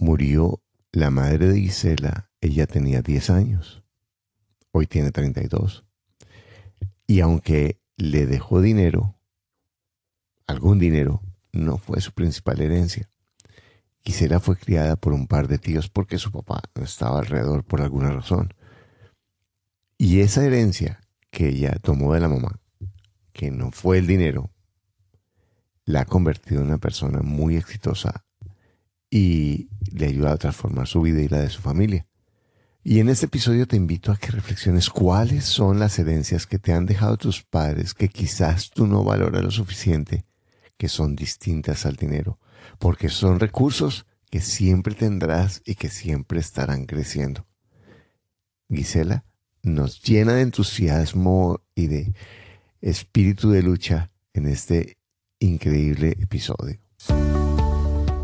murió la madre de Gisela, ella tenía 10 años. Hoy tiene 32. Y aunque le dejó dinero, algún dinero, no fue su principal herencia. Gisela fue criada por un par de tíos porque su papá estaba alrededor por alguna razón. Y esa herencia que ella tomó de la mamá, que no fue el dinero, la ha convertido en una persona muy exitosa y le ha ayudado a transformar su vida y la de su familia. Y en este episodio te invito a que reflexiones cuáles son las herencias que te han dejado tus padres que quizás tú no valoras lo suficiente, que son distintas al dinero, porque son recursos que siempre tendrás y que siempre estarán creciendo. Gisela nos llena de entusiasmo y de espíritu de lucha en este increíble episodio.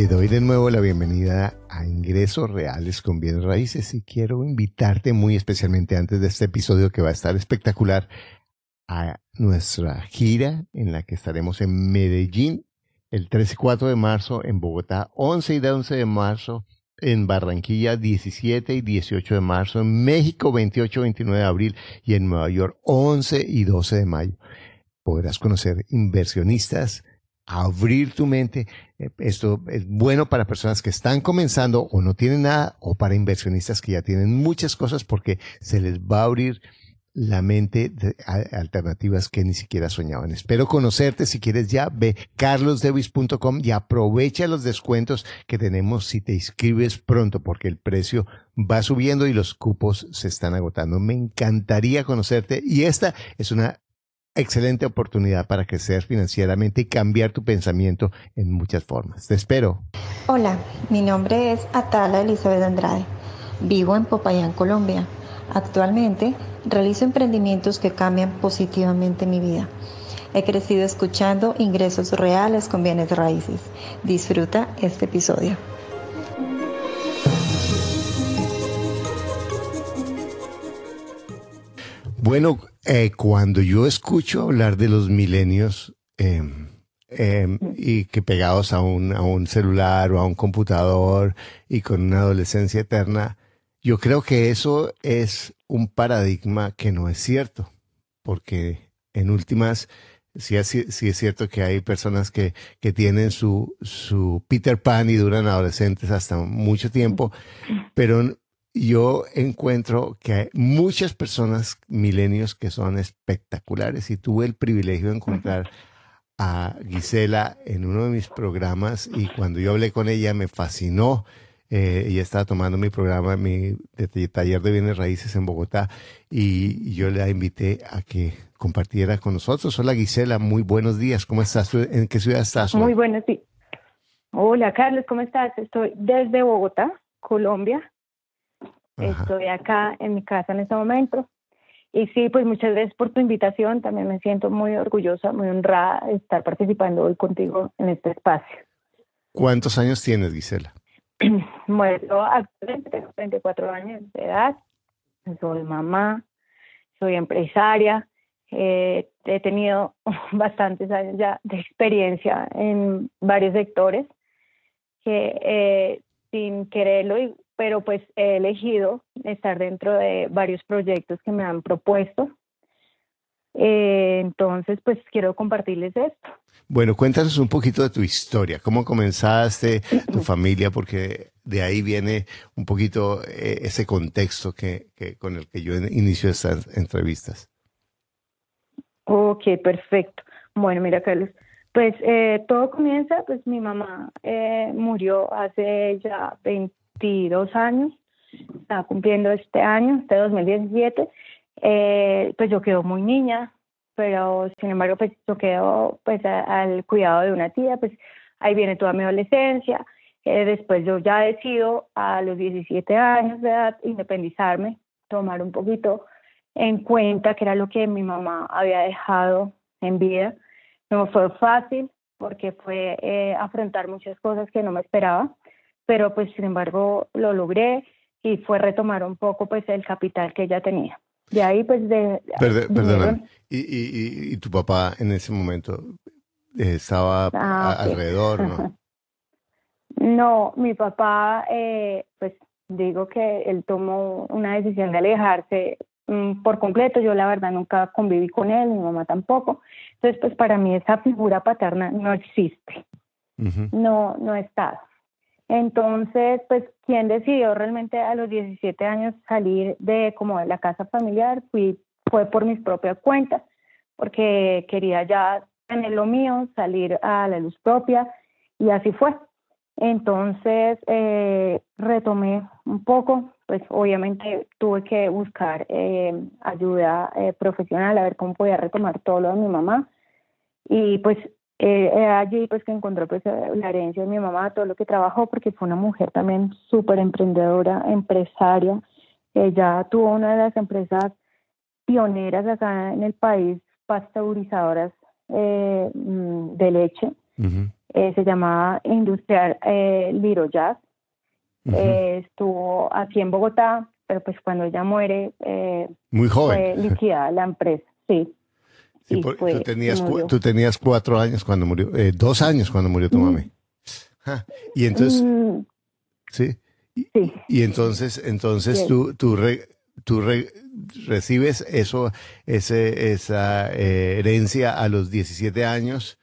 Te doy de nuevo la bienvenida a Ingresos Reales con Bienes Raíces y quiero invitarte muy especialmente antes de este episodio que va a estar espectacular a nuestra gira en la que estaremos en Medellín el 13 y 4 de marzo, en Bogotá 11 y 11 de marzo, en Barranquilla 17 y 18 de marzo, en México 28 y 29 de abril y en Nueva York 11 y 12 de mayo. Podrás conocer inversionistas, abrir tu mente. Eh, esto es bueno para personas que están comenzando o no tienen nada o para inversionistas que ya tienen muchas cosas porque se les va a abrir la mente de alternativas que ni siquiera soñaban. Espero conocerte. Si quieres ya, ve carlosdevis.com y aprovecha los descuentos que tenemos si te inscribes pronto, porque el precio va subiendo y los cupos se están agotando. Me encantaría conocerte y esta es una excelente oportunidad para crecer financieramente y cambiar tu pensamiento en muchas formas. Te espero. Hola, mi nombre es Atala Elizabeth Andrade. Vivo en Popayán, Colombia. Actualmente realizo emprendimientos que cambian positivamente mi vida. He crecido escuchando ingresos reales con bienes raíces. Disfruta este episodio. Bueno, eh, cuando yo escucho hablar de los milenios em, em, y que pegados a un, a un celular o a un computador y con una adolescencia eterna, yo creo que eso es un paradigma que no es cierto, porque en últimas, sí, sí es cierto que hay personas que, que tienen su, su Peter Pan y duran adolescentes hasta mucho tiempo, pero yo encuentro que hay muchas personas milenios que son espectaculares y tuve el privilegio de encontrar a Gisela en uno de mis programas y cuando yo hablé con ella me fascinó eh, ella estaba tomando mi programa, mi taller de bienes raíces en Bogotá y yo la invité a que compartiera con nosotros. Hola Gisela, muy buenos días. ¿Cómo estás? ¿En qué ciudad estás? Muy buenos días. Hola Carlos, ¿cómo estás? Estoy desde Bogotá, Colombia. Estoy acá en mi casa en este momento. Y sí, pues muchas gracias por tu invitación. También me siento muy orgullosa, muy honrada de estar participando hoy contigo en este espacio. ¿Cuántos años tienes, Gisela? Bueno, actualmente tengo 34 años de edad, soy mamá, soy empresaria, eh, he tenido bastantes años ya de experiencia en varios sectores que eh, sin quererlo, pero pues he elegido estar dentro de varios proyectos que me han propuesto eh, entonces, pues quiero compartirles esto. Bueno, cuéntanos un poquito de tu historia, cómo comenzaste, tu familia, porque de ahí viene un poquito eh, ese contexto que, con el que yo inicio estas entrevistas. Ok, perfecto. Bueno, mira, Carlos, pues eh, todo comienza, pues mi mamá murió hace ya 22 años, está cumpliendo este año, este 2017, eh, pues yo quedo muy niña, pero sin embargo, pues yo quedo pues al cuidado de una tía, pues ahí viene toda mi adolescencia. Eh, después yo ya decido a los 17 años de edad independizarme, tomar un poquito en cuenta que era lo que mi mamá había dejado en vida. No fue fácil porque fue eh, afrontar muchas cosas que no me esperaba, pero pues sin embargo lo logré y fue retomar un poco pues el capital que ella tenía. De ahí pues de... Perdón, ¿Y, y, y, tu papá en ese momento eh, estaba ah, alrededor? ¿no? no, mi papá eh, pues digo que él tomó una decisión de alejarse mm, por completo. Yo la verdad nunca conviví con él, mi mamá tampoco. Entonces pues para mí esa figura paterna no existe. No, no está. Entonces, pues, ¿quién decidió realmente a los 17 años salir de como de la casa familiar? Fui, fue por mis propias cuentas, porque quería ya tener lo mío, salir a la luz propia, y así fue. Entonces, eh, retomé un poco, pues obviamente tuve que buscar eh, ayuda eh, profesional, a ver cómo podía retomar todo lo de mi mamá. Y pues eh, allí pues que encontró pues eh, la herencia de mi mamá, todo lo que trabajó, porque fue una mujer también súper emprendedora, empresaria. Ella tuvo una de las empresas pioneras acá en el país, pasteurizadoras eh, mm, de leche. Eh, se llamaba Industrial Liro Jazz. estuvo aquí en Bogotá, pero pues cuando ella muere, muy joven, fue liquidada la empresa, sí tú, tenías, tú tenías cuatro años cuando murió, eh, dos años cuando murió tu mamá. y entonces, mm. ¿sí? Y, entonces, entonces tú, tú, tú recibes eso, ese, esa eh, herencia a los 17 años.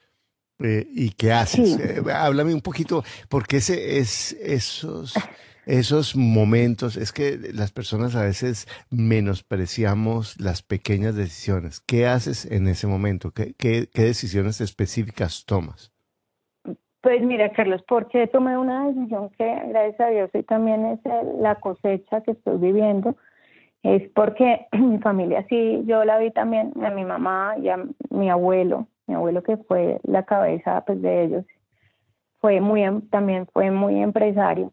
Eh, ¿Y qué haces? háblame un poquito, porque ese es esos esos momentos, es que las personas a veces menospreciamos las pequeñas decisiones. ¿Qué haces en ese momento? ¿Qué, qué, decisiones específicas tomas? Pues mira, Carlos, porque tomé una decisión que, gracias a Dios, y también es la cosecha que estoy viviendo, es porque mi familia sí, yo la vi también a mi mamá y a mi abuelo, mi abuelo que fue la cabeza pues, de ellos, fue muy, em, también fue muy empresario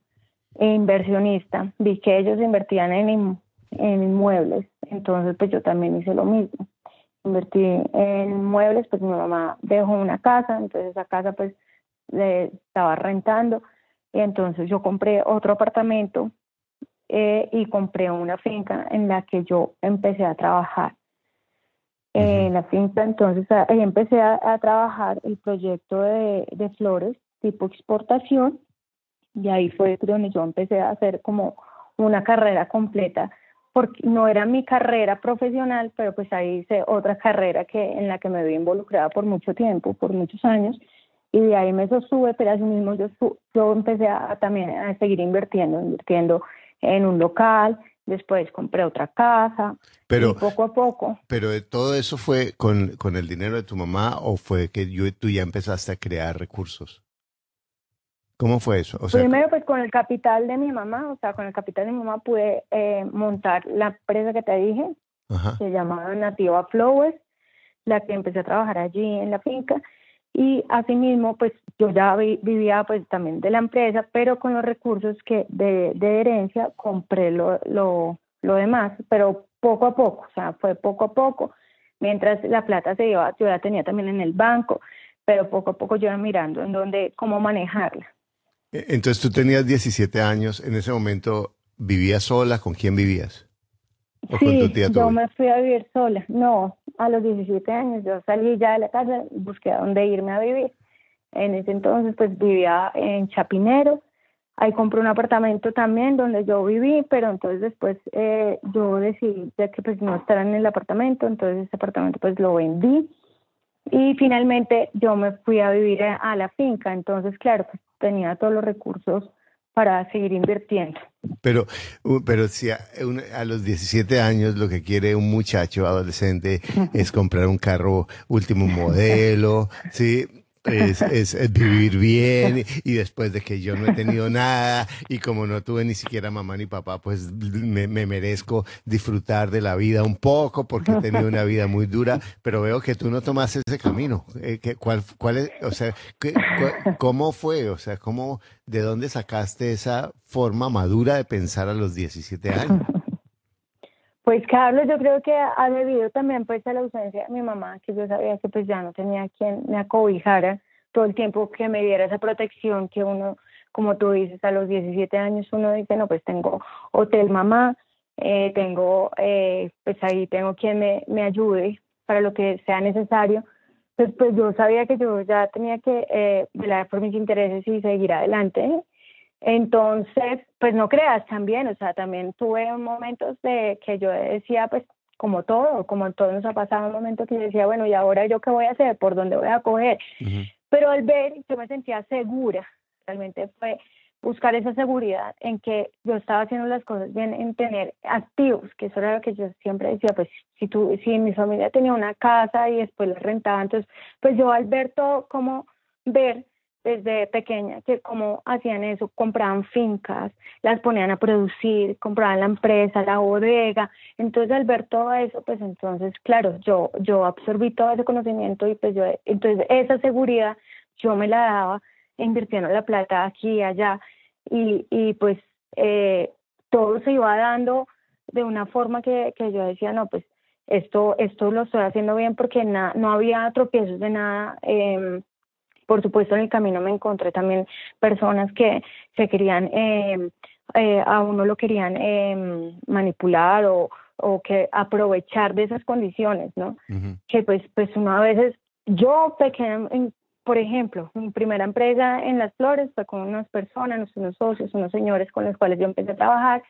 inversionista, vi que ellos invertían en, en inmuebles, entonces pues yo también hice lo mismo. Invertí en inmuebles, pues mi mamá dejó una casa, entonces esa casa pues le estaba rentando y entonces yo compré otro apartamento eh, y compré una finca en la que yo empecé a trabajar. En la finca, entonces ahí empecé a, trabajar el proyecto de, de flores tipo exportación y ahí fue donde yo empecé a hacer como una carrera completa, porque no era mi carrera profesional, pero pues ahí hice otra carrera que en la que me vi involucrada por mucho tiempo, por muchos años, y de ahí me sostuve, pero así mismo yo, yo empecé a, también a seguir invirtiendo, invirtiendo en un local, después compré otra casa, pero, poco a poco. Pero todo eso fue con, con el dinero de tu mamá o fue que yo, tú ya empezaste a crear recursos? ¿Cómo fue eso? Primero, pues con el capital de mi mamá, o sea, con el capital de mi mamá pude eh, montar la empresa que te dije, se llamaba Nativa Flowers, la que empecé a trabajar allí en la finca. Y asimismo, pues yo ya vivía pues también de la empresa, pero con los recursos que de, de herencia compré lo, lo, lo demás, pero poco a poco, o sea, fue poco a poco. Mientras la plata se iba, yo la tenía también en el banco, pero poco a poco yo iba mirando en dónde, cómo manejarla. E, entonces tú tenías 17 años, en ese momento vivías sola, ¿con quién vivías? ¿O sí, con tu tía yo me fui a vivir sola. No, a los 17 años yo salí ya de la casa, busqué a dónde irme a vivir. En ese entonces pues vivía en Chapinero, ahí compré un apartamento también donde yo viví, pero entonces después eh, yo decidí ya que pues no estar en el apartamento, entonces ese apartamento pues lo vendí y finalmente yo me fui a vivir a, la finca, entonces claro, pues tenía todos los recursos para seguir invirtiendo. Pero, pero si a, los 17 años lo que quiere un muchacho adolescente es comprar un carro último modelo, ¿sí? Es, vivir bien y después de que yo no he tenido nada y como no tuve ni siquiera mamá ni papá, pues me, merezco disfrutar de la vida un poco porque he tenido una vida muy dura, pero veo que tú no tomas ese camino. Eh, ¿Cuál, cuál es, o sea, ¿cómo fue? O sea, ¿cómo, de dónde sacaste esa forma madura de pensar a los 17 años? Pues Carlos, yo creo que ha debido también pues a la ausencia de mi mamá, que yo sabía que pues ya no tenía quien me acobijara todo el tiempo que me diera esa protección que uno, como tú dices, a los 17 años uno dice, no, pues tengo hotel mamá, eh, tengo, eh, pues ahí tengo quien me, me ayude para lo que sea necesario. Pues, pues yo sabía que yo ya tenía que eh, velar por mis intereses y seguir adelante. Entonces, pues no creas también, o sea, también tuve momentos de que yo decía, pues como todo, como todo nos ha pasado, un momento que yo decía, bueno, ¿y ahora yo qué voy a hacer? ¿Por dónde voy a coger? Pero al ver, yo me sentía segura, realmente fue buscar esa seguridad en que yo estaba haciendo las cosas bien, en tener activos, que eso era lo que yo siempre decía, pues si tú, si mi familia tenía una casa y después la rentaba, entonces, pues yo al ver todo, como ver desde pequeña que como hacían eso, compraban fincas, las ponían a producir, compraban la empresa, la bodega. Entonces al ver todo eso, pues entonces, claro, yo, yo absorbí todo ese conocimiento y pues yo, entonces esa seguridad yo me la daba invirtiendo la plata aquí y allá y, y pues eh, todo se iba dando de una forma que, que yo decía, no, pues esto, esto lo estoy haciendo bien porque no había tropiezos de nada. Eh, por supuesto, en el camino me encontré también personas que se querían, eh, eh, a uno lo querían eh, manipular o, o que aprovechar de esas condiciones, ¿no? Que pues, pues uno a veces, yo pequeña, por ejemplo, mi primera empresa en Las Flores fue con unas personas, unos socios, unos señores con los cuales yo empecé a trabajar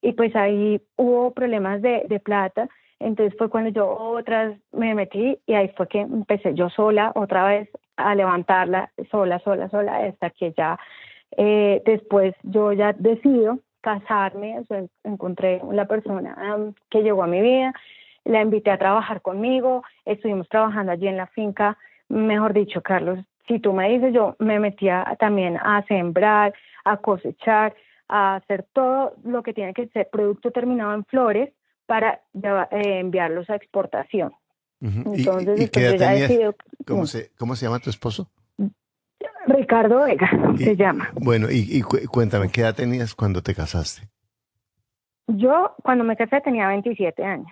y pues ahí hubo problemas de, de plata entonces fue cuando yo otras me metí y ahí fue que empecé yo sola otra vez a levantarla sola, sola, sola, hasta que ya eh, después yo ya decido casarme, encontré la persona que llegó a mi vida, la invité a trabajar conmigo, estuvimos trabajando allí en la finca, mejor dicho, Carlos, si tú me dices, yo me metía también a sembrar, a cosechar, a hacer todo lo que tiene que ser producto terminado en flores para eh, enviarlos a exportación. Entonces, ¿Y, qué ¿Cómo, se, ¿Cómo se llama tu esposo? Ricardo Vega se llama. Bueno, y, cuéntame, ¿qué edad tenías cuando te casaste? Yo cuando me casé tenía 27 años.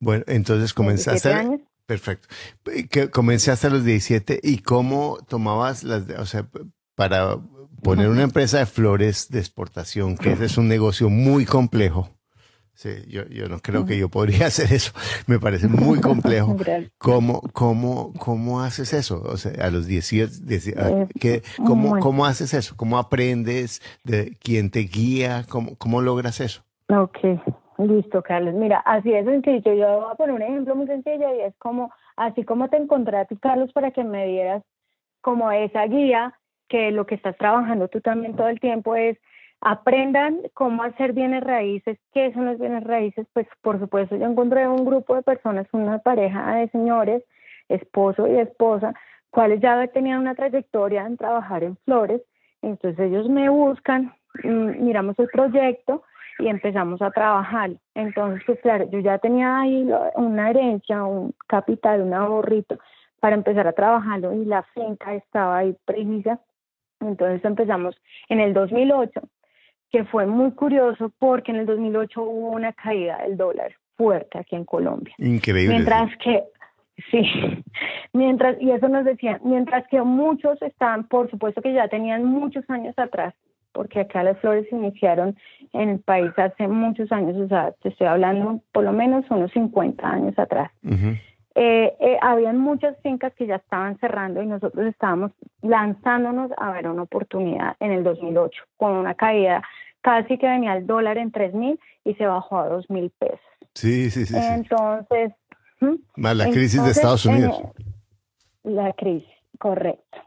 Bueno, entonces comenzaste... Años. Perfecto. Que comenzaste a los 17 y cómo tomabas las... O sea, para poner una empresa de flores de exportación, que ese es un negocio muy complejo. Sí, yo, yo no creo que yo podría hacer eso. Me parece muy complejo. ¿Cómo, cómo, ¿Cómo haces eso? O sea, a los 18, ¿qué, cómo, ¿cómo haces eso? ¿Cómo aprendes? ¿De quién te guía? ¿Cómo, cómo logras eso? Ok, listo, Carlos. Mira, así es sencillo. Yo voy a poner un ejemplo muy sencillo y es como, así como te encontré a ti, Carlos, para que me dieras como esa guía, que lo que estás trabajando tú también todo el tiempo es aprendan cómo hacer bienes raíces, qué son los bienes raíces, pues por supuesto yo encontré un grupo de personas, una pareja de señores, esposo y esposa, cuales ya tenían una trayectoria en trabajar en flores, entonces ellos me buscan, mm, miramos el proyecto y empezamos a trabajar. Entonces, pues claro, yo ya tenía ahí una herencia, un capital, un ahorrito para empezar a trabajarlo y la finca estaba ahí precisa. Entonces empezamos en el 2008 que fue muy curioso porque en el 2008 hubo una caída del dólar fuerte aquí en Colombia. Increíble. Mientras que, sí, mientras, y eso nos decían, mientras que muchos estaban, por supuesto que ya tenían muchos años atrás, porque acá las flores se iniciaron en el país hace muchos años, o sea, te estoy hablando por lo menos unos 50 años atrás. Eh, eh, habían muchas fincas que ya estaban cerrando y nosotros estábamos lanzándonos a ver una oportunidad en el 2008 con una caída casi que venía el dólar en 3 mil y se bajó a 2 mil pesos. Sí, sí, sí. Entonces... Más la crisis de Estados Unidos. la crisis, correcto.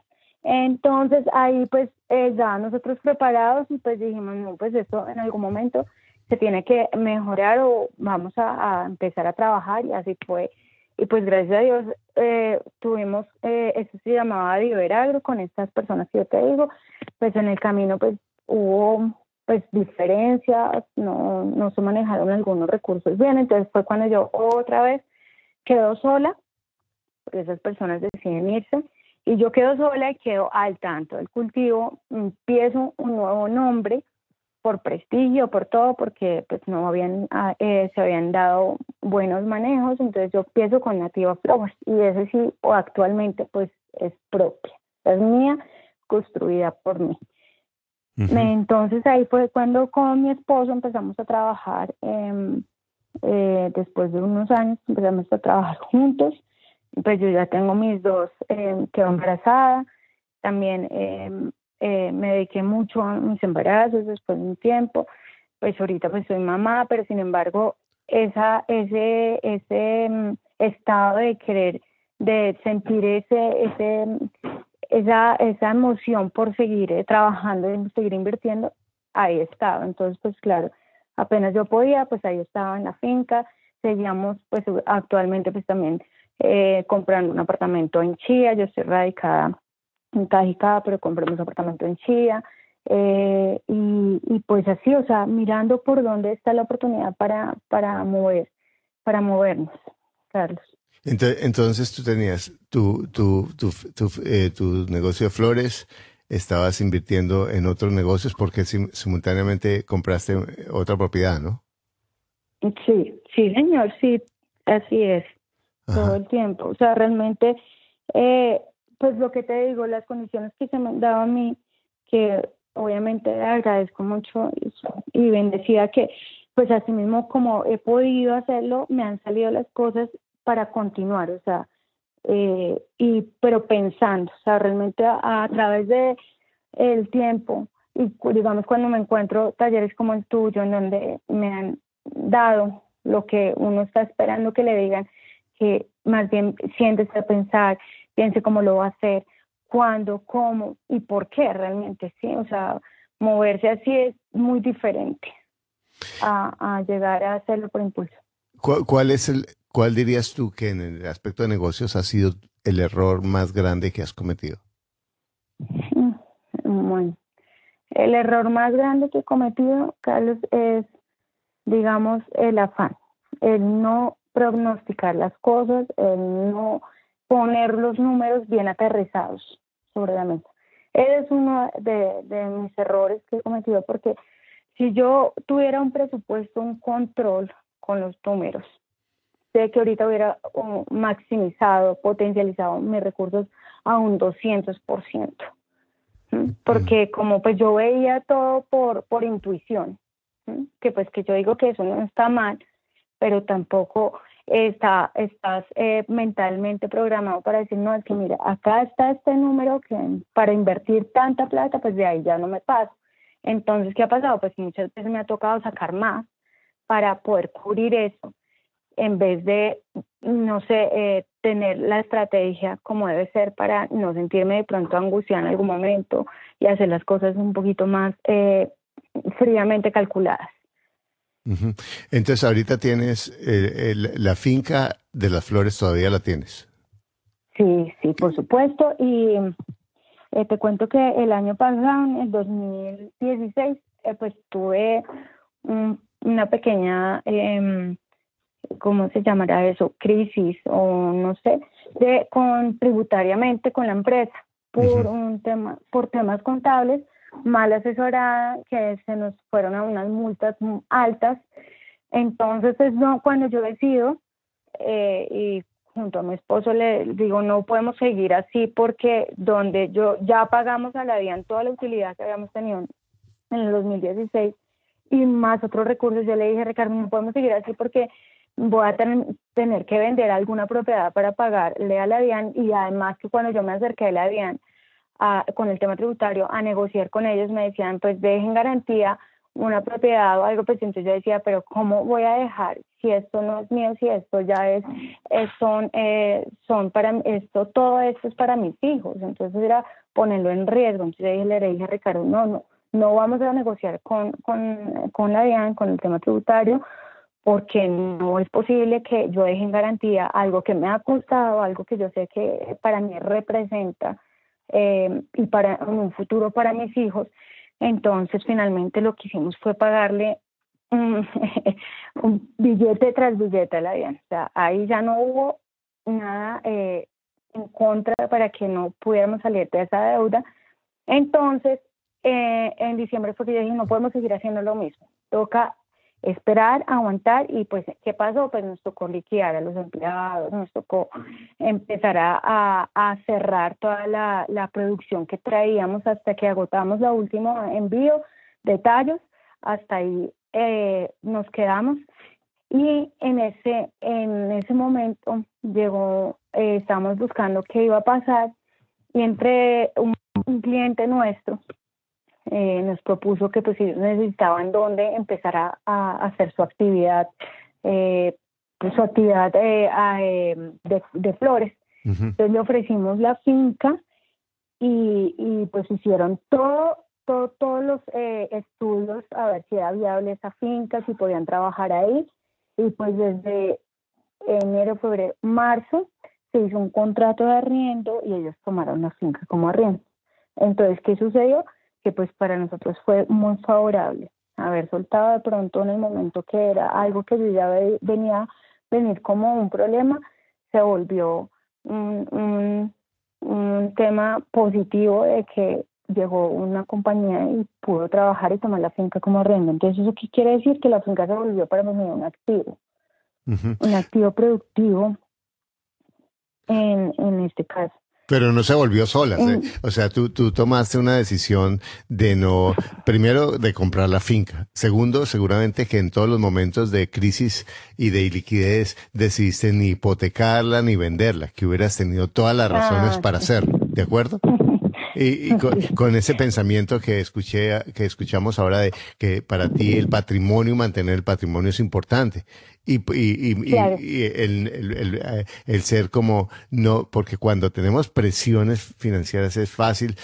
Entonces ahí pues eh, ya nosotros preparados y pues dijimos, no, pues esto en algún momento se tiene que mejorar o vamos a empezar a trabajar y así fue y pues gracias a Dios eh, tuvimos, eh, eso se llamaba Diveragro con estas personas que yo te digo, pues en el camino pues hubo pues diferencias, no, no se manejaron algunos recursos bien, entonces fue cuando yo otra vez quedo sola, porque esas personas deciden irse, y yo quedo sola y quedo al tanto del cultivo, empiezo un nuevo nombre, por prestigio, por todo, porque pues no habían, ah, eh, se habían dado buenos manejos, entonces yo empiezo con Nativa Flowers y ese sí, o actualmente pues es propia, es mía, construida por mí. Entonces ahí fue cuando con mi esposo empezamos a trabajar, em, eh, después de unos años empezamos a trabajar juntos, pues yo ya tengo mis dos, eh, quedo embarazada, también em, eh, me dediqué mucho a mis embarazos después de un tiempo, pues ahorita pues soy mamá, pero sin embargo esa, ese, ese mm, estado de querer, de sentir ese, ese, esa, esa emoción por seguir eh, trabajando y seguir invirtiendo, ahí estaba. Entonces, pues claro, apenas yo podía, pues ahí estaba en la finca, seguíamos pues actualmente pues también eh, comprando un apartamento en Chía, yo estoy radicada en Cajicá, pero compramos apartamento en Chía. Eh, y, y, pues así, o sea, mirando por dónde está la oportunidad para, para mover, para movernos, Carlos. Entonces, tú tenías tu, tu, tu, tu, eh, tu negocio de flores, estabas invirtiendo en otros negocios porque simultáneamente compraste otra propiedad, ¿no? Sí, sí, señor, sí, así es, todo el tiempo. O sea, realmente eh, pues lo que te digo, las condiciones que se me han dado a mí, que obviamente agradezco mucho y bendecida que pues así mismo como he podido hacerlo, me han salido las cosas para continuar, o sea, eh, y pero pensando, o sea, realmente a, través de el tiempo y digamos cuando me encuentro talleres como el tuyo en donde me han dado lo que uno está esperando que le digan, que más bien siéntese a pensar, piense cómo lo va a hacer, cuándo, cómo y por qué realmente, sí. O sea, moverse así es muy diferente a, llegar a hacerlo por impulso. ¿Cuál, es el, cuál dirías tú que en el aspecto de negocios ha sido el error más grande que has cometido? Mm, bueno, el error más grande que he cometido, Carlos, es, digamos, el afán, el no prognosticar las cosas, el no poner los números bien aterrizados sobre la mesa. Ese es uno de, mis errores que he cometido porque si yo tuviera un presupuesto, un control con los números, sé que ahorita hubiera maximizado, potencializado mis recursos a un 200%. Porque como pues yo veía todo por, por intuición, que pues que yo digo que eso no está mal, pero tampoco está, estás eh, mentalmente programado para decir, no, es que mira, acá está este número que para invertir tanta plata, pues de ahí ya no me paso. Entonces, ¿qué ha pasado? Pues muchas veces me ha tocado sacar más para poder cubrir eso, en vez de, no sé, eh, tener la estrategia como debe ser para no sentirme de pronto angustiada en algún momento y hacer las cosas un poquito más eh, fríamente calculadas. Entonces, ahorita tienes eh, la finca de las flores, todavía la tienes. Sí, sí, por supuesto. Y eh, te cuento que el año pasado, en el 2016, eh, pues tuve una pequeña, eh, ¿cómo se llamará eso? Crisis o no sé, de con tributariamente con la empresa por un tema, por temas contables mal asesorada, que se nos fueron a unas multas altas. Entonces, es no, cuando yo decido, eh, y junto a mi esposo le digo, no podemos seguir así porque donde yo ya pagamos a la DIAN toda la utilidad que habíamos tenido en el 2016 y más otros recursos, yo le dije, Ricardo, no podemos seguir así porque voy a tener, que vender alguna propiedad para pagarle a la DIAN y además que cuando yo me acerqué a la DIAN, con el tema tributario a negociar con ellos, me decían, pues dejen garantía una propiedad o algo, pues entonces yo decía, pero ¿cómo voy a dejar si esto no es mío, si esto ya es, son, eh, son para esto, todo esto es para mis hijos, entonces era ponerlo en riesgo, entonces le dije a Ricardo, no, no, no vamos a negociar con, con, con la DIAN, con el tema tributario, porque no es posible que yo deje en garantía algo que me ha costado, algo que yo sé que para mí representa eh, y para un futuro para mis hijos. Entonces, finalmente lo que hicimos fue pagarle un, billete tras billete a la vida. O sea, ahí ya no hubo nada eh, en contra para que no pudiéramos salir de esa deuda. Entonces, eh, en diciembre fue que yo dije, no podemos seguir haciendo lo mismo. Toca esperar, aguantar y pues, ¿qué pasó? Pues nos tocó liquidar a los empleados, nos tocó empezar a, a, cerrar toda la, la, producción que traíamos hasta que agotamos la última envío de tallos, hasta ahí eh, nos quedamos y en ese, en ese momento llegó, eh, estábamos buscando qué iba a pasar y entre un, cliente nuestro eh, nos propuso que pues ellos necesitaban dónde empezar a, hacer su actividad, eh, pues, su actividad de, de, flores. Entonces le ofrecimos la finca y, y pues hicieron todo, todo todos los estudios a ver si era viable esa finca, si podían trabajar ahí y pues desde enero, febrero, marzo se hizo un contrato de arriendo y ellos tomaron la finca como arriendo. Entonces, ¿qué sucedió? Que pues para nosotros fue muy favorable haber soltado de pronto en el momento que era algo que yo ya venía a venir como un problema, se volvió un, un, un tema positivo de que llegó una compañía y pudo trabajar y tomar la finca como arriendo. Entonces, ¿eso qué quiere decir? Que la finca se volvió para mí un activo, un activo productivo en, en este caso. Pero no se volvió sola. O sea, tú, tú tomaste una decisión de no, primero, de comprar la finca. Segundo, seguramente que en todos los momentos de crisis y de iliquidez decidiste ni hipotecarla ni venderla, que hubieras tenido todas las razones ah, para hacerlo. ¿De acuerdo? Y, con, ese pensamiento que escuché, que escuchamos ahora de que para ti el patrimonio, mantener el patrimonio es importante. Y, y, el, el, eh, el, ser como no, porque cuando tenemos presiones financieras es fácil.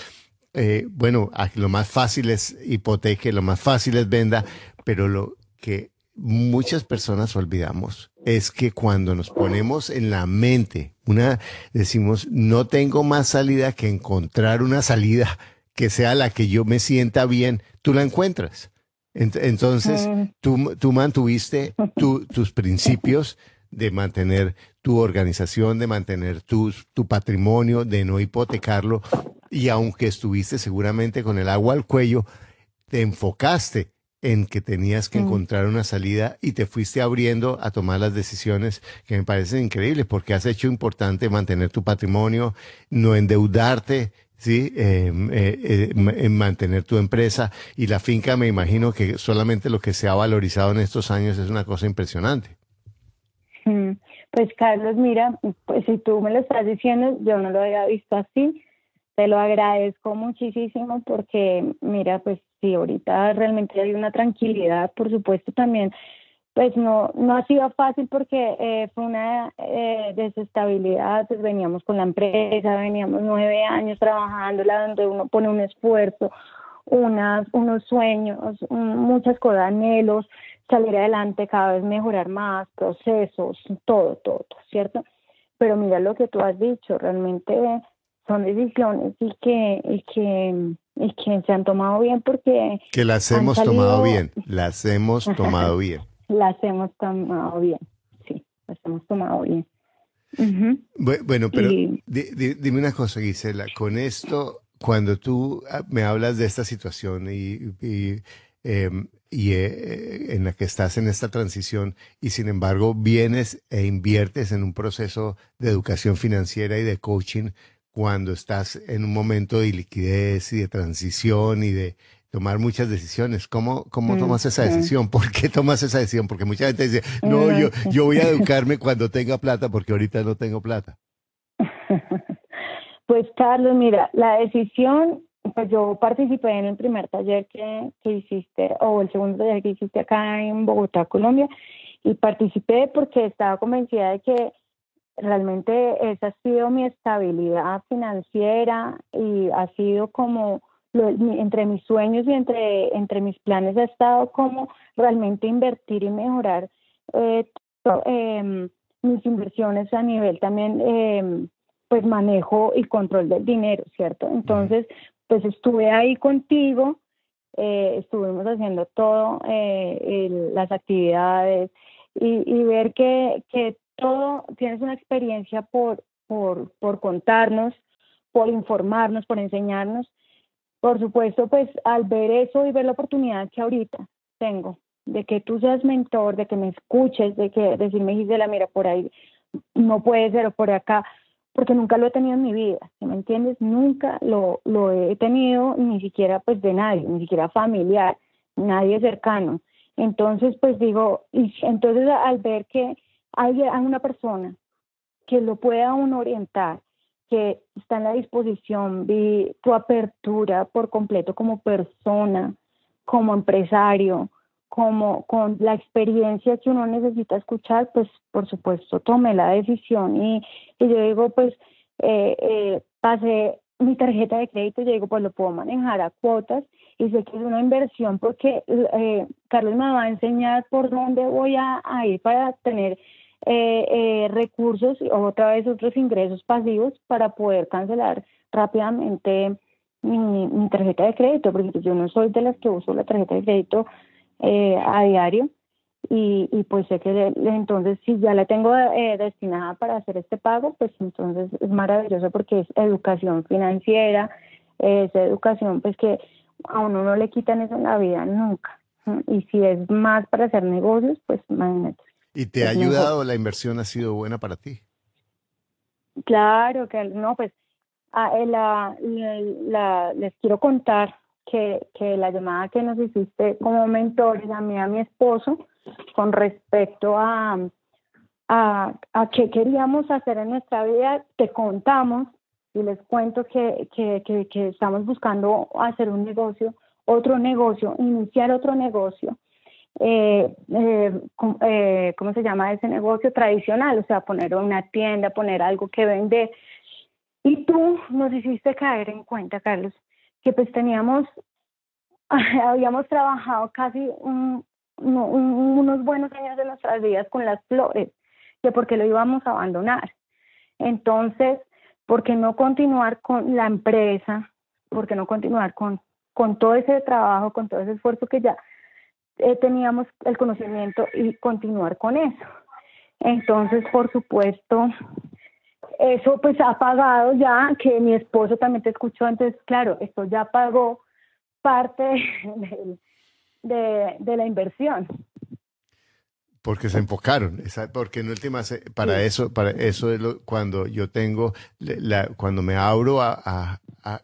Eh, bueno, lo más fácil es hipoteque, lo más fácil es venda, pero lo que muchas personas olvidamos es que cuando nos ponemos en la mente una, decimos, no tengo más salida que encontrar una salida que sea la que yo me sienta bien, tú la encuentras. Entonces, tú, tú mantuviste tus principios de mantener tu organización, de mantener tu, tu patrimonio, de no hipotecarlo. Y aunque estuviste seguramente con el agua al cuello, te enfocaste en que tenías que mm. encontrar una salida y te fuiste abriendo a tomar las decisiones que me parecen increíbles porque has hecho importante mantener tu patrimonio, no endeudarte, ¿sí? Em, eh, eh, en mantener tu empresa y la finca me imagino que solamente lo que se ha valorizado en estos años es una cosa impresionante. Mm, pues Carlos, mira, pues si tú me lo estás diciendo, yo no lo había visto así. Te lo agradezco muchísimo porque, mira, pues sí, ahorita realmente hay una tranquilidad, por supuesto también, pues no, no ha sido fácil porque eh, fue una eh, desestabilidad, pues veníamos con la empresa, veníamos nueve años trabajando, donde uno pone un esfuerzo, unas, unos sueños, muchas cosas, anhelos, salir adelante, cada vez mejorar más, procesos, todo, todo, ¿cierto? Pero mira lo que tú has dicho, realmente son decisiones y que, y que y que se han tomado bien porque... Que las hemos tomado bien, las hemos tomado bien. Las hemos tomado bien, sí, las hemos tomado bien. Bueno, pero dime una cosa, Gisela, con esto, cuando tú ah, me hablas de esta situación y, y, em, eh, en la que estás en esta transición y sin embargo vienes e inviertes en un proceso de educación financiera y de coaching cuando estás en un momento de liquidez y de transición y de tomar muchas decisiones. ¿Cómo, cómo tomas esa decisión? ¿Por qué tomas esa decisión? Porque mucha gente dice, no, yo, yo voy a educarme cuando tenga plata porque ahorita no tengo plata. Pues Carlos, mira, la decisión, pues yo participé en el primer taller que, que hiciste, o el segundo taller que hiciste acá en Bogotá, Colombia, y participé porque estaba convencida de que realmente esa ha sido mi estabilidad financiera y ha sido como entre mis sueños y entre, entre mis planes ha estado como realmente invertir y mejorar eh, em, mis inversiones a nivel también, em, pues manejo y control del dinero, ¿cierto? Entonces, pues estuve ahí contigo, eh, estuvimos haciendo todo, eh, las actividades y, y ver que, que todo, tienes una experiencia por, por, por contarnos, por informarnos, por enseñarnos. Por supuesto, pues al ver eso y ver la oportunidad que ahorita tengo de que tú seas mentor, de que me escuches, de que decirme, Gisela, mira, por ahí no puede ser o por acá, porque nunca lo he tenido en mi vida, me entiendes? Nunca lo, lo he tenido, ni siquiera pues de nadie, ni siquiera familiar, nadie cercano. Entonces, pues digo, y entonces al ver que hay una persona que lo pueda uno orientar, que está en la disposición, vi tu apertura por completo como persona, como empresario, como con la experiencia que uno necesita escuchar, pues por supuesto tomé la decisión y, y yo digo, pues eh, eh, pasé mi tarjeta de crédito, yo digo, pues lo puedo manejar a cuotas y sé que es una inversión porque eh, Carlos me va a enseñar por dónde voy a, a ir para tener eh, eh, recursos otra vez otros ingresos pasivos para poder cancelar rápidamente mi, tarjeta de crédito, porque yo no soy de las que uso la tarjeta de crédito eh, a diario. Y, y, pues sé que entonces si ya la tengo eh, destinada para hacer este pago, pues entonces es maravilloso porque es educación financiera, es educación pues que a uno no le quitan eso en la vida nunca. Y si es más para hacer negocios, pues imagínate. ¿Y te ha ayudado? ¿La inversión ha sido buena para ti? Claro, que no, pues ah, eh, la, la, les quiero contar que, que la llamada que nos hiciste como mentores a mí a mi esposo con respecto a, a, a qué queríamos hacer en nuestra vida, te contamos y les cuento que, que, que, que estamos buscando hacer un negocio, otro negocio, iniciar otro negocio eh, eh, eh, ¿cómo se llama ese negocio tradicional? O sea, poner una tienda, poner algo que vender. Y tú nos hiciste caer en cuenta, Carlos, que pues teníamos, habíamos trabajado casi unos buenos años de nuestras vidas con las flores, que porque lo íbamos a abandonar. Entonces, ¿por qué no continuar con la empresa? ¿Por qué no continuar con, con todo ese trabajo, con todo ese esfuerzo que ya eh, teníamos el conocimiento y continuar con eso. Entonces, por supuesto, eso pues ha pagado ya, que mi esposo también te escuchó, entonces, claro, esto ya pagó parte de, de, la inversión. Porque se enfocaron, porque en última, para eso, para eso es lo, cuando yo tengo, la, cuando me abro a, a,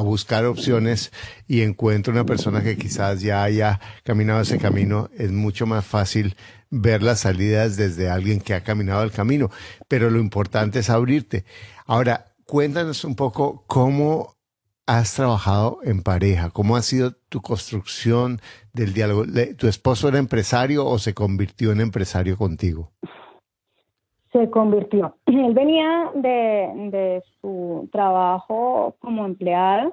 buscar opciones y encuentro una persona que quizás ya haya caminado ese camino, es mucho más fácil ver las salidas desde alguien que ha caminado el camino. Pero lo importante es abrirte. Ahora, cuéntanos un poco cómo has trabajado en pareja, cómo ha sido tu construcción del diálogo. ¿Tu esposo era empresario o se convirtió en empresario contigo? Se convirtió. Él venía de, su trabajo como empleado,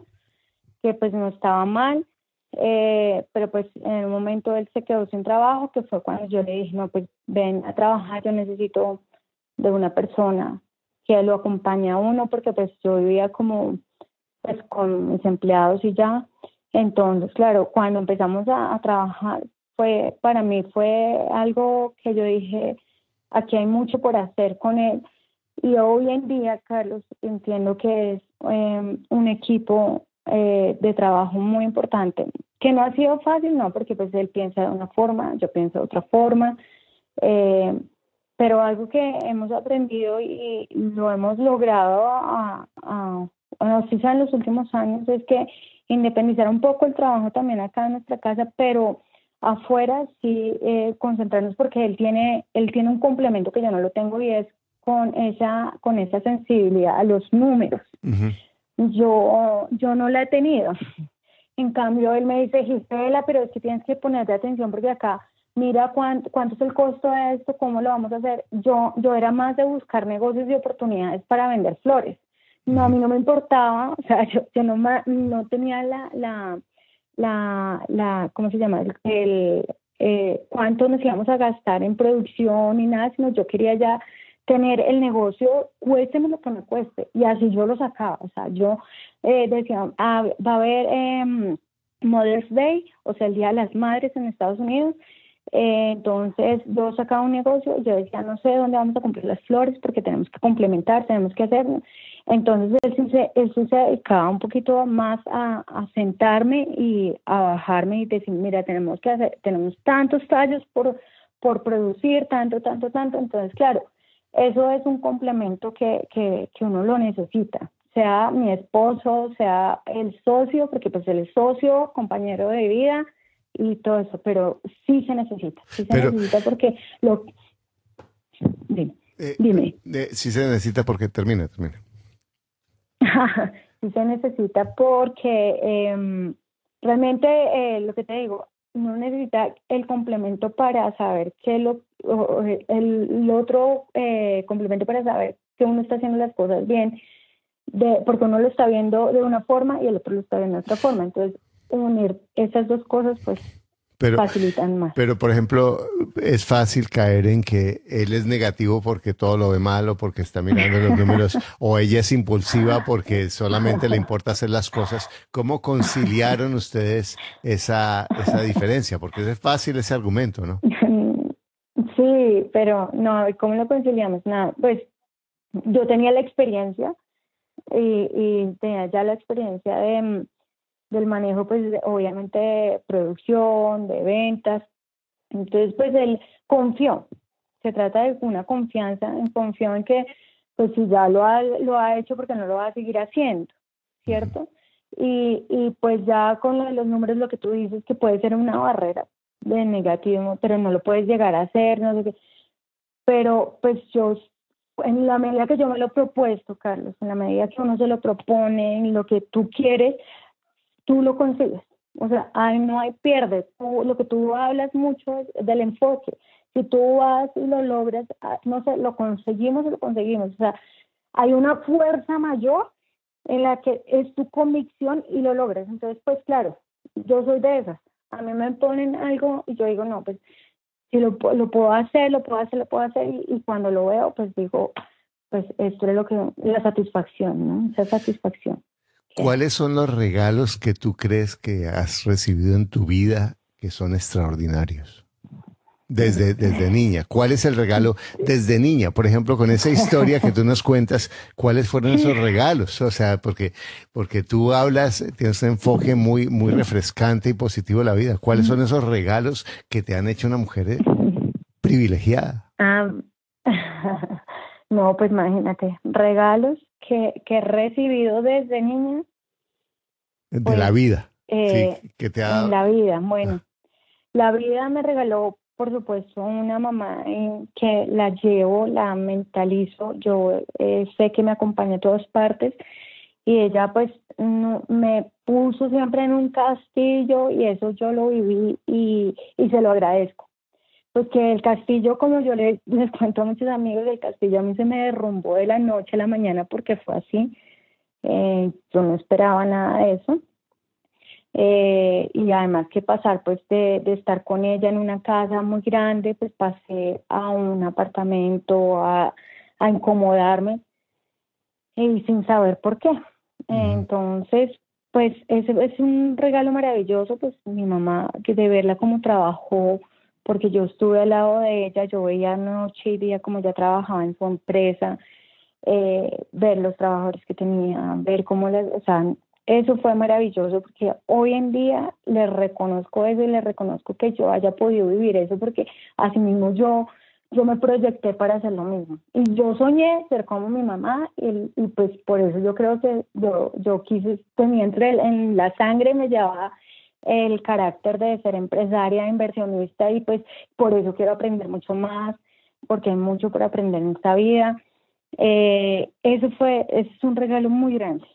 que pues no estaba mal, eh, pero pues en un momento él se quedó sin trabajo, que fue cuando yo le dije, no, pues ven a trabajar, yo necesito de una persona que lo acompañe a uno, porque pues yo vivía como pues con mis empleados y ya. Entonces, claro, cuando empezamos a, a trabajar, fue, para mí fue algo que yo dije, aquí hay mucho por hacer con él. Y hoy en día, Carlos, entiendo que es em, un equipo eh, de trabajo muy importante, que no ha sido fácil, no, porque pues él piensa de una forma, yo pienso de otra forma, eh, pero algo que hemos aprendido y, lo hemos logrado a, a, a, en los últimos años es que independizar un poco el trabajo también acá en nuestra casa, pero afuera sí eh, concentrarnos porque él tiene él tiene un complemento que yo no lo tengo y es con esa con esa sensibilidad a los números. Yo yo no la he tenido. En cambio él me dice Gisela pero es que tienes que ponerte atención porque acá mira cuánto cuánto es el costo de esto cómo lo vamos a hacer yo yo era más de buscar negocios y oportunidades para vender flores. No a mí no me importaba o sea yo, yo no no tenía la la la, la ¿cómo se llama? El, eh, cuánto nos íbamos a gastar en producción ni nada, sino yo quería ya tener el negocio, cuésteme lo que me cueste. Y así yo lo sacaba. O sea, yo eh, decía, ah, va a haber eh, Mother's Day, o sea, el Día de las Madres en Estados Unidos. Eh, entonces yo sacaba un negocio yo decía, no sé dónde vamos a comprar las flores porque tenemos que complementar, tenemos que hacerlo. Entonces él se, se dedicaba un poquito más a, sentarme y a bajarme y decir, mira, tenemos que hacer, tenemos tantos tallos por, por producir, tanto, tanto, tanto. Entonces, claro, eso es un complemento que, que, que uno lo necesita sea mi esposo, sea el socio, porque pues él socio, compañero de vida y todo eso, pero sí se necesita, sí se necesita porque lo... Dime. Eh, dime. Eh, sí se necesita porque termina, termina. sí se necesita porque eh, realmente eh, lo que te digo, no necesita el complemento para saber que lo, el, el otro eh, complemento para saber que uno está haciendo las cosas bien de, porque uno lo está viendo de una forma y el otro lo está viendo de otra forma. Entonces, unir esas dos cosas, pues facilitan más. Pero, por ejemplo, es fácil caer en que él es negativo porque todo lo ve mal o porque está mirando los números, o ella es impulsiva porque solamente le importa hacer las cosas. ¿Cómo conciliaron ustedes esa, esa diferencia? Porque es fácil ese argumento, ¿no? Sí, pero no, ¿cómo lo conciliamos? Nada, pues yo tenía la experiencia y, tenía ya la experiencia de, del manejo, pues obviamente de producción, de ventas. Entonces, pues él confió. Se trata de una confianza, confió en que, pues si ya lo ha, lo ha hecho, porque no lo va a seguir haciendo, ¿cierto? Y, y pues ya con lo de los números, lo que tú dices, que puede ser una barrera de negativo, pero no lo puedes llegar a hacer, no sé qué. Pero pues yo en la medida que yo me lo he propuesto, Carlos, en la medida que uno se lo propone, en lo que tú quieres, tú lo consigues. O sea, ahí no hay pierde. lo que tú hablas mucho es del enfoque. Si tú vas y lo logras, ah, no sé, lo conseguimos y lo conseguimos. O sea, hay una fuerza mayor en la que es tu convicción y lo logras. Entonces, pues claro, yo soy de esas. A mí me ponen algo y yo digo, no, pues si lo, lo puedo hacer, lo puedo hacer, lo puedo hacer, y, cuando lo veo, pues digo, pues esto es lo que, la satisfacción, ¿no? Esa satisfacción. ¿Cuáles son los regalos que tú crees que has recibido en tu vida que son extraordinarios? desde, desde niña? ¿Cuál es el regalo desde niña? Por ejemplo, con esa historia que tú nos cuentas, ¿cuáles fueron esos regalos? O sea, porque, porque tú hablas, tienes un enfoque muy, muy refrescante y positivo de la vida. ¿Cuáles son esos regalos que te han hecho una mujer privilegiada? Ah, no, pues imagínate, regalos que, que he recibido desde niña. De la pues, vida. Eh, que te ha... En la vida, bueno. La vida me regaló por supuesto, una mamá en que la llevo, la mentalizo, yo eh, sé que me acompaña a todas partes y ella pues me puso siempre en un castillo y eso yo lo viví y, y se lo agradezco. Pues que el castillo, como yo les, les cuento a muchos amigos, el castillo a mí se me derrumbó de la noche a la mañana porque fue así. Eh, yo no esperaba nada de eso. Eh, y además que pasar pues de, de, estar con ella en una casa muy grande, pues pasé a un apartamento a, a incomodarme y sin saber por qué. Entonces, pues ese es un regalo maravilloso, pues mi mamá, que de verla como trabajó, porque yo estuve al lado de ella, yo veía noche y día como ella trabajaba en su empresa, eh, ver los trabajadores que tenía, ver cómo les, o sea, eso fue maravilloso porque hoy en día le reconozco eso y le reconozco que yo haya podido vivir eso porque así mismo yo yo me proyecté para hacer lo mismo. Y yo soñé ser como mi mamá y, pues por eso yo creo que yo yo quise tenía entre en la sangre me llevaba el carácter de ser empresaria inversionista y pues por eso quiero aprender mucho más porque hay mucho por aprender en esta vida eh, eso fue es un regalo muy grande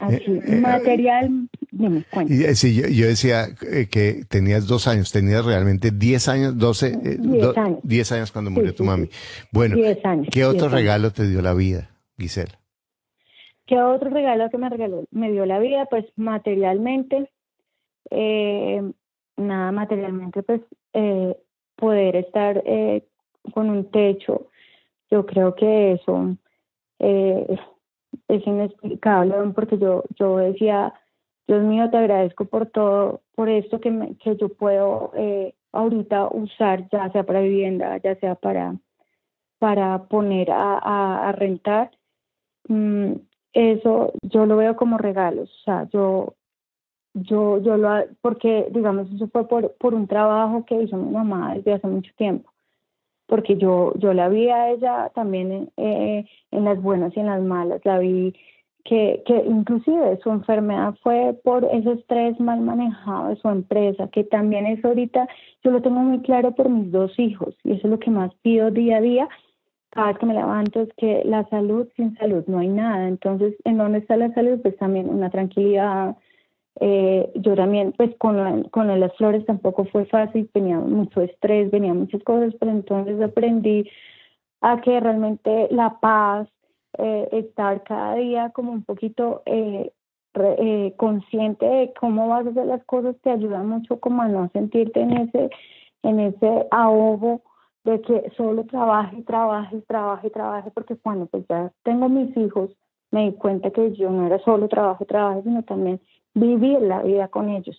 Así, eh, eh, material, dime, y, sí, yo, decía eh, que tenías dos años, tenías realmente diez años, doce, diez, años. cuando murió tu mami. Bueno, ¿qué otro regalo te dio la vida, Gisela? ¿Qué otro regalo que me regaló? Me dio la vida, pues materialmente, nada materialmente, pues eh, poder estar eh, con un techo, yo creo que eso eh, es inexplicable, porque yo, yo decía, Dios mío, te agradezco por todo, por esto que, me, que yo puedo eh, ahorita usar, ya sea para vivienda, ya sea para, para poner a, a, rentar. Mm, eso yo lo veo como regalos, o sea, yo yo, yo lo, porque digamos, eso fue por, por un trabajo que hizo mi mamá desde hace mucho tiempo, porque yo, yo la vi a ella también eh, en las buenas y en las malas, la vi que, que inclusive su enfermedad fue por ese estrés mal manejado de su empresa, que también es ahorita, yo lo tengo muy claro por mis dos hijos, y eso es lo que más pido día a día, cada vez que me levanto es que la salud sin salud no hay nada, entonces, ¿en dónde está la salud? Pues también una tranquilidad, eh, yo también, pues con, con las flores tampoco fue fácil, venía mucho estrés, venía muchas cosas, pero entonces aprendí a que realmente la paz, eh, estar cada día como un poquito eh, eh, consciente de cómo vas a hacer las cosas te ayuda mucho como a no sentirte en ese, en ese ahogo de que solo trabaje, trabaje, trabaje, trabaje, porque cuando pues ya tengo mis hijos, me di cuenta que yo no era solo trabajo, trabajo, sino también vivir la vida con ellos.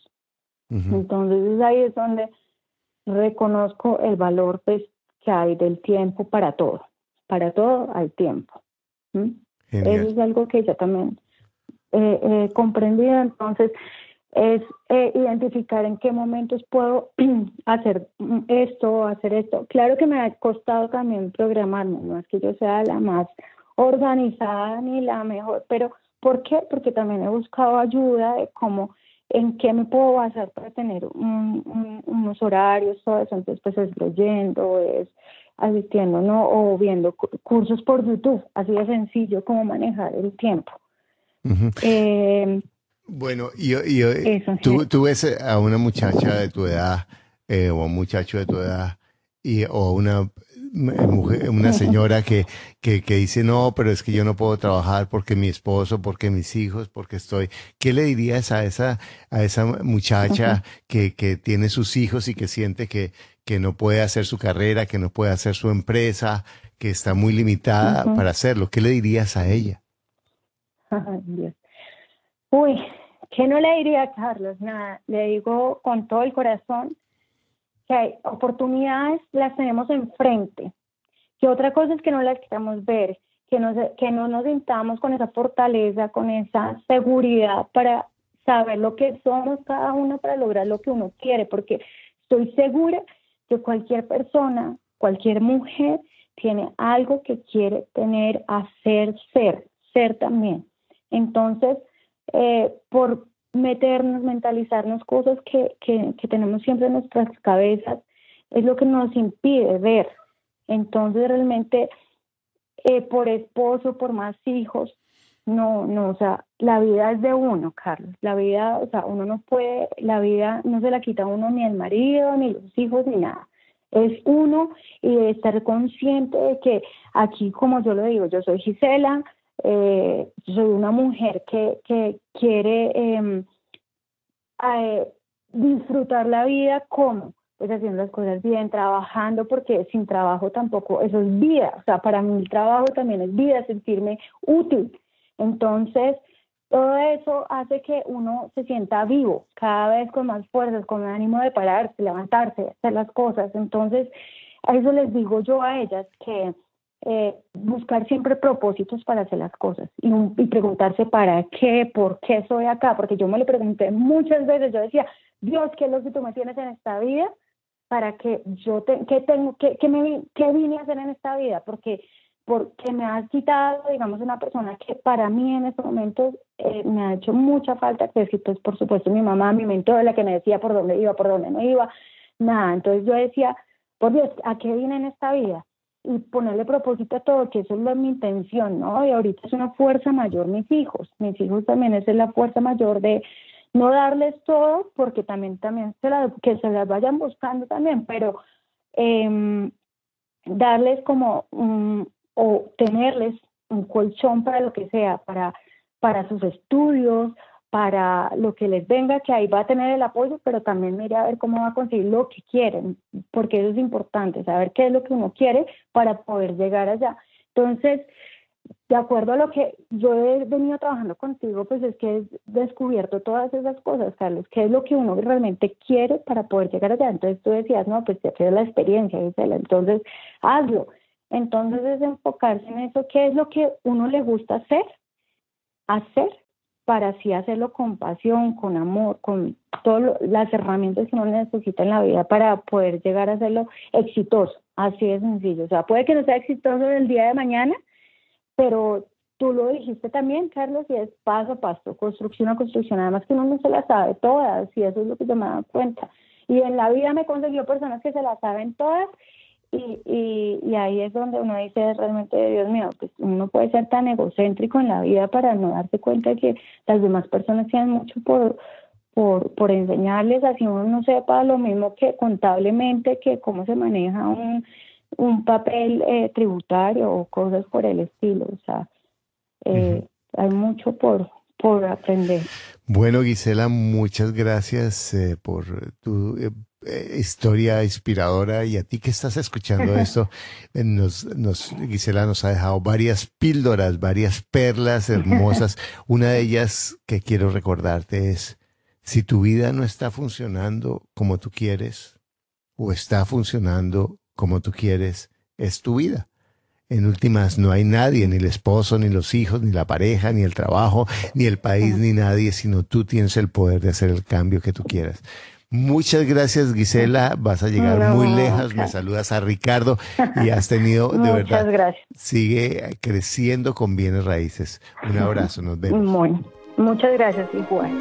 Entonces ahí es donde reconozco el valor pues, que hay del tiempo para todo. Para todo hay tiempo. Eso es algo que yo también he comprendido. Entonces, es eh, identificar en qué momentos puedo hacer esto, hacer esto. Claro que me ha costado también programarme, no es que yo sea la más organizada ni la mejor, pero ¿Por qué? Porque también he buscado ayuda de cómo, en qué me puedo basar para tener unos horarios, todo eso. Entonces, pues es leyendo, es asistiendo, ¿no? O viendo cursos por YouTube, así de sencillo como manejar el tiempo. Em, bueno, y, y, tú, ves a una muchacha de tu edad eh, o a un muchacho de tu edad y, o una una señora que, que, dice, no, pero es que yo no puedo trabajar porque mi esposo, porque mis hijos, porque estoy. ¿Qué le dirías a esa, a esa muchacha que, que tiene sus hijos y que siente que, que no puede hacer su carrera, que no puede hacer su empresa, que está muy limitada para hacerlo? ¿Qué le dirías a ella? Uy, ¿qué no le diría a Carlos? Nada, le digo con todo el corazón que hay oportunidades, las tenemos enfrente. Que otra cosa es que no las queramos ver, que no, que no nos sintamos con esa fortaleza, con esa seguridad para saber lo que somos cada uno para lograr lo que uno quiere, porque estoy segura que cualquier persona, cualquier mujer tiene algo que quiere tener, hacer, ser, ser también. Entonces, eh, por meternos, mentalizarnos cosas que, que, tenemos siempre en nuestras cabezas, es lo que nos impide ver. Entonces realmente eh, por esposo, por más hijos, no, no, o sea, la vida es de uno, Carlos. La vida, o sea, uno no puede, la vida no se la quita uno ni el marido, ni los hijos, ni nada. Es uno y estar consciente de que aquí, como yo lo digo, yo soy Gisela, eh, soy una mujer que, que quiere em, eh, disfrutar la vida como pues haciendo las cosas bien, trabajando, porque sin trabajo tampoco, eso es vida, o sea, para mí el trabajo también es vida, sentirme útil. Entonces, todo eso hace que uno se sienta vivo, cada vez con más fuerzas, con ánimo de pararse, levantarse, hacer las cosas. Entonces, a eso les digo yo a ellas que eh, buscar siempre propósitos para hacer las cosas y, preguntarse para qué, por qué soy acá, porque yo me lo pregunté muchas veces, yo decía, Dios, ¿qué es lo que tú me tienes en esta vida? Para que yo, te, ¿qué, tengo, qué, qué, me, qué vine a hacer en esta vida? Porque porque me has quitado, digamos, una persona que para mí en este momento eh, me ha hecho mucha falta, que es pues, por supuesto mi mamá, mi mentor, la que me decía por dónde iba, por dónde no iba, nada, entonces yo decía, por Dios, ¿a qué vine en esta vida? Y ponerle propósito a todo, que eso es mi intención, ¿no? Y ahorita es una fuerza mayor mis hijos, mis hijos también es la fuerza mayor de no darles todo, porque también, también se la, que se las vayan buscando también, pero eh, darles como o tenerles un colchón para lo que sea, para, para sus estudios, para lo que les venga, que ahí va a tener el apoyo, pero también mire a ver cómo va a conseguir lo que quieren, porque eso es importante, saber qué es lo que uno quiere para poder llegar allá. Entonces, de acuerdo a lo que yo he venido trabajando contigo, pues es que he descubierto todas esas cosas, Carlos, qué es lo que uno realmente quiere para poder llegar allá. Entonces tú decías, no, pues ya tienes la experiencia, entonces hazlo. Entonces es enfocarse en eso, qué es lo que uno le gusta hacer, hacer para así hacerlo con pasión, con amor, con todas las herramientas que uno necesita en la vida para poder llegar a hacerlo exitoso. Así de sencillo. O sea, puede que no sea exitoso el día de mañana, pero tú lo dijiste también, Carlos, y es paso a paso, construcción a construcción. Además que uno no se la sabe todas, y eso es lo que yo me he dado cuenta. Y en la vida me consiguió personas que se la saben todas, y, y, y ahí es donde uno dice realmente, Dios mío, pues uno puede ser tan egocéntrico en la vida para no darse cuenta de que las demás personas tienen mucho por, por, por enseñarles, así uno no sepa lo mismo que contablemente, que cómo se maneja un un papel eh, tributario o cosas por el estilo. O sea, eh, hay mucho por, por aprender. Bueno, Gisela, muchas gracias eh, por tu historia inspiradora y a ti que estás escuchando esto, nos, nos, Gisela nos ha dejado varias píldoras, varias perlas hermosas. Una de ellas que quiero recordarte es, si tu vida no está funcionando como tú quieres o está funcionando como tú quieres, es tu vida. En últimas, no hay nadie, ni el esposo, ni los hijos, ni la pareja, ni el trabajo, ni el país, ni nadie, sino tú tienes el poder de hacer el cambio que tú quieras. Muchas gracias, Gisela. Vas a llegar muy lejos. Me saludas a Ricardo y has tenido, de verdad, gracias. sigue creciendo con bienes raíces. Un abrazo, nos vemos. muchas gracias, igual.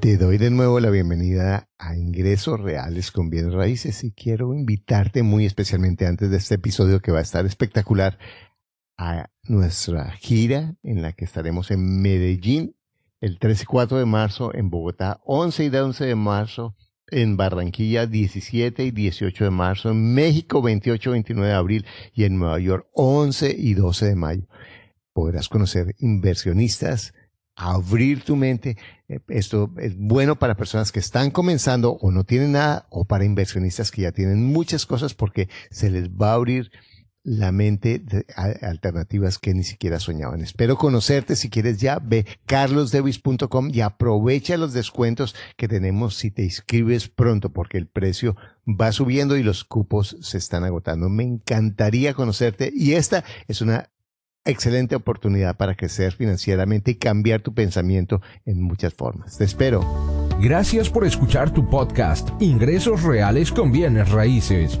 Te doy de nuevo la bienvenida a Ingresos Reales con Bienes Raíces y quiero invitarte muy especialmente antes de este episodio que va a estar espectacular a nuestra gira en la que estaremos en Medellín el 3 y 4 de marzo, en Bogotá 11 y 11 de marzo, en Barranquilla 17 y 18 de marzo, en México 28 y 29 de abril y en Nueva York 11 y 12 de mayo. Podrás conocer inversionistas, abrir tu mente. Eh, esto es bueno para personas que están comenzando o no tienen nada o para inversionistas que ya tienen muchas cosas porque se les va a abrir la mente de alternativas que ni siquiera soñaban. Espero conocerte. Si quieres ya, ve carlosdevis.com y aprovecha los descuentos que tenemos si te inscribes pronto porque el precio va subiendo y los cupos se están agotando. Me encantaría conocerte y esta es una excelente oportunidad para crecer financieramente y cambiar tu pensamiento en muchas formas. Te espero. Gracias por escuchar tu podcast Ingresos Reales con Bienes Raíces.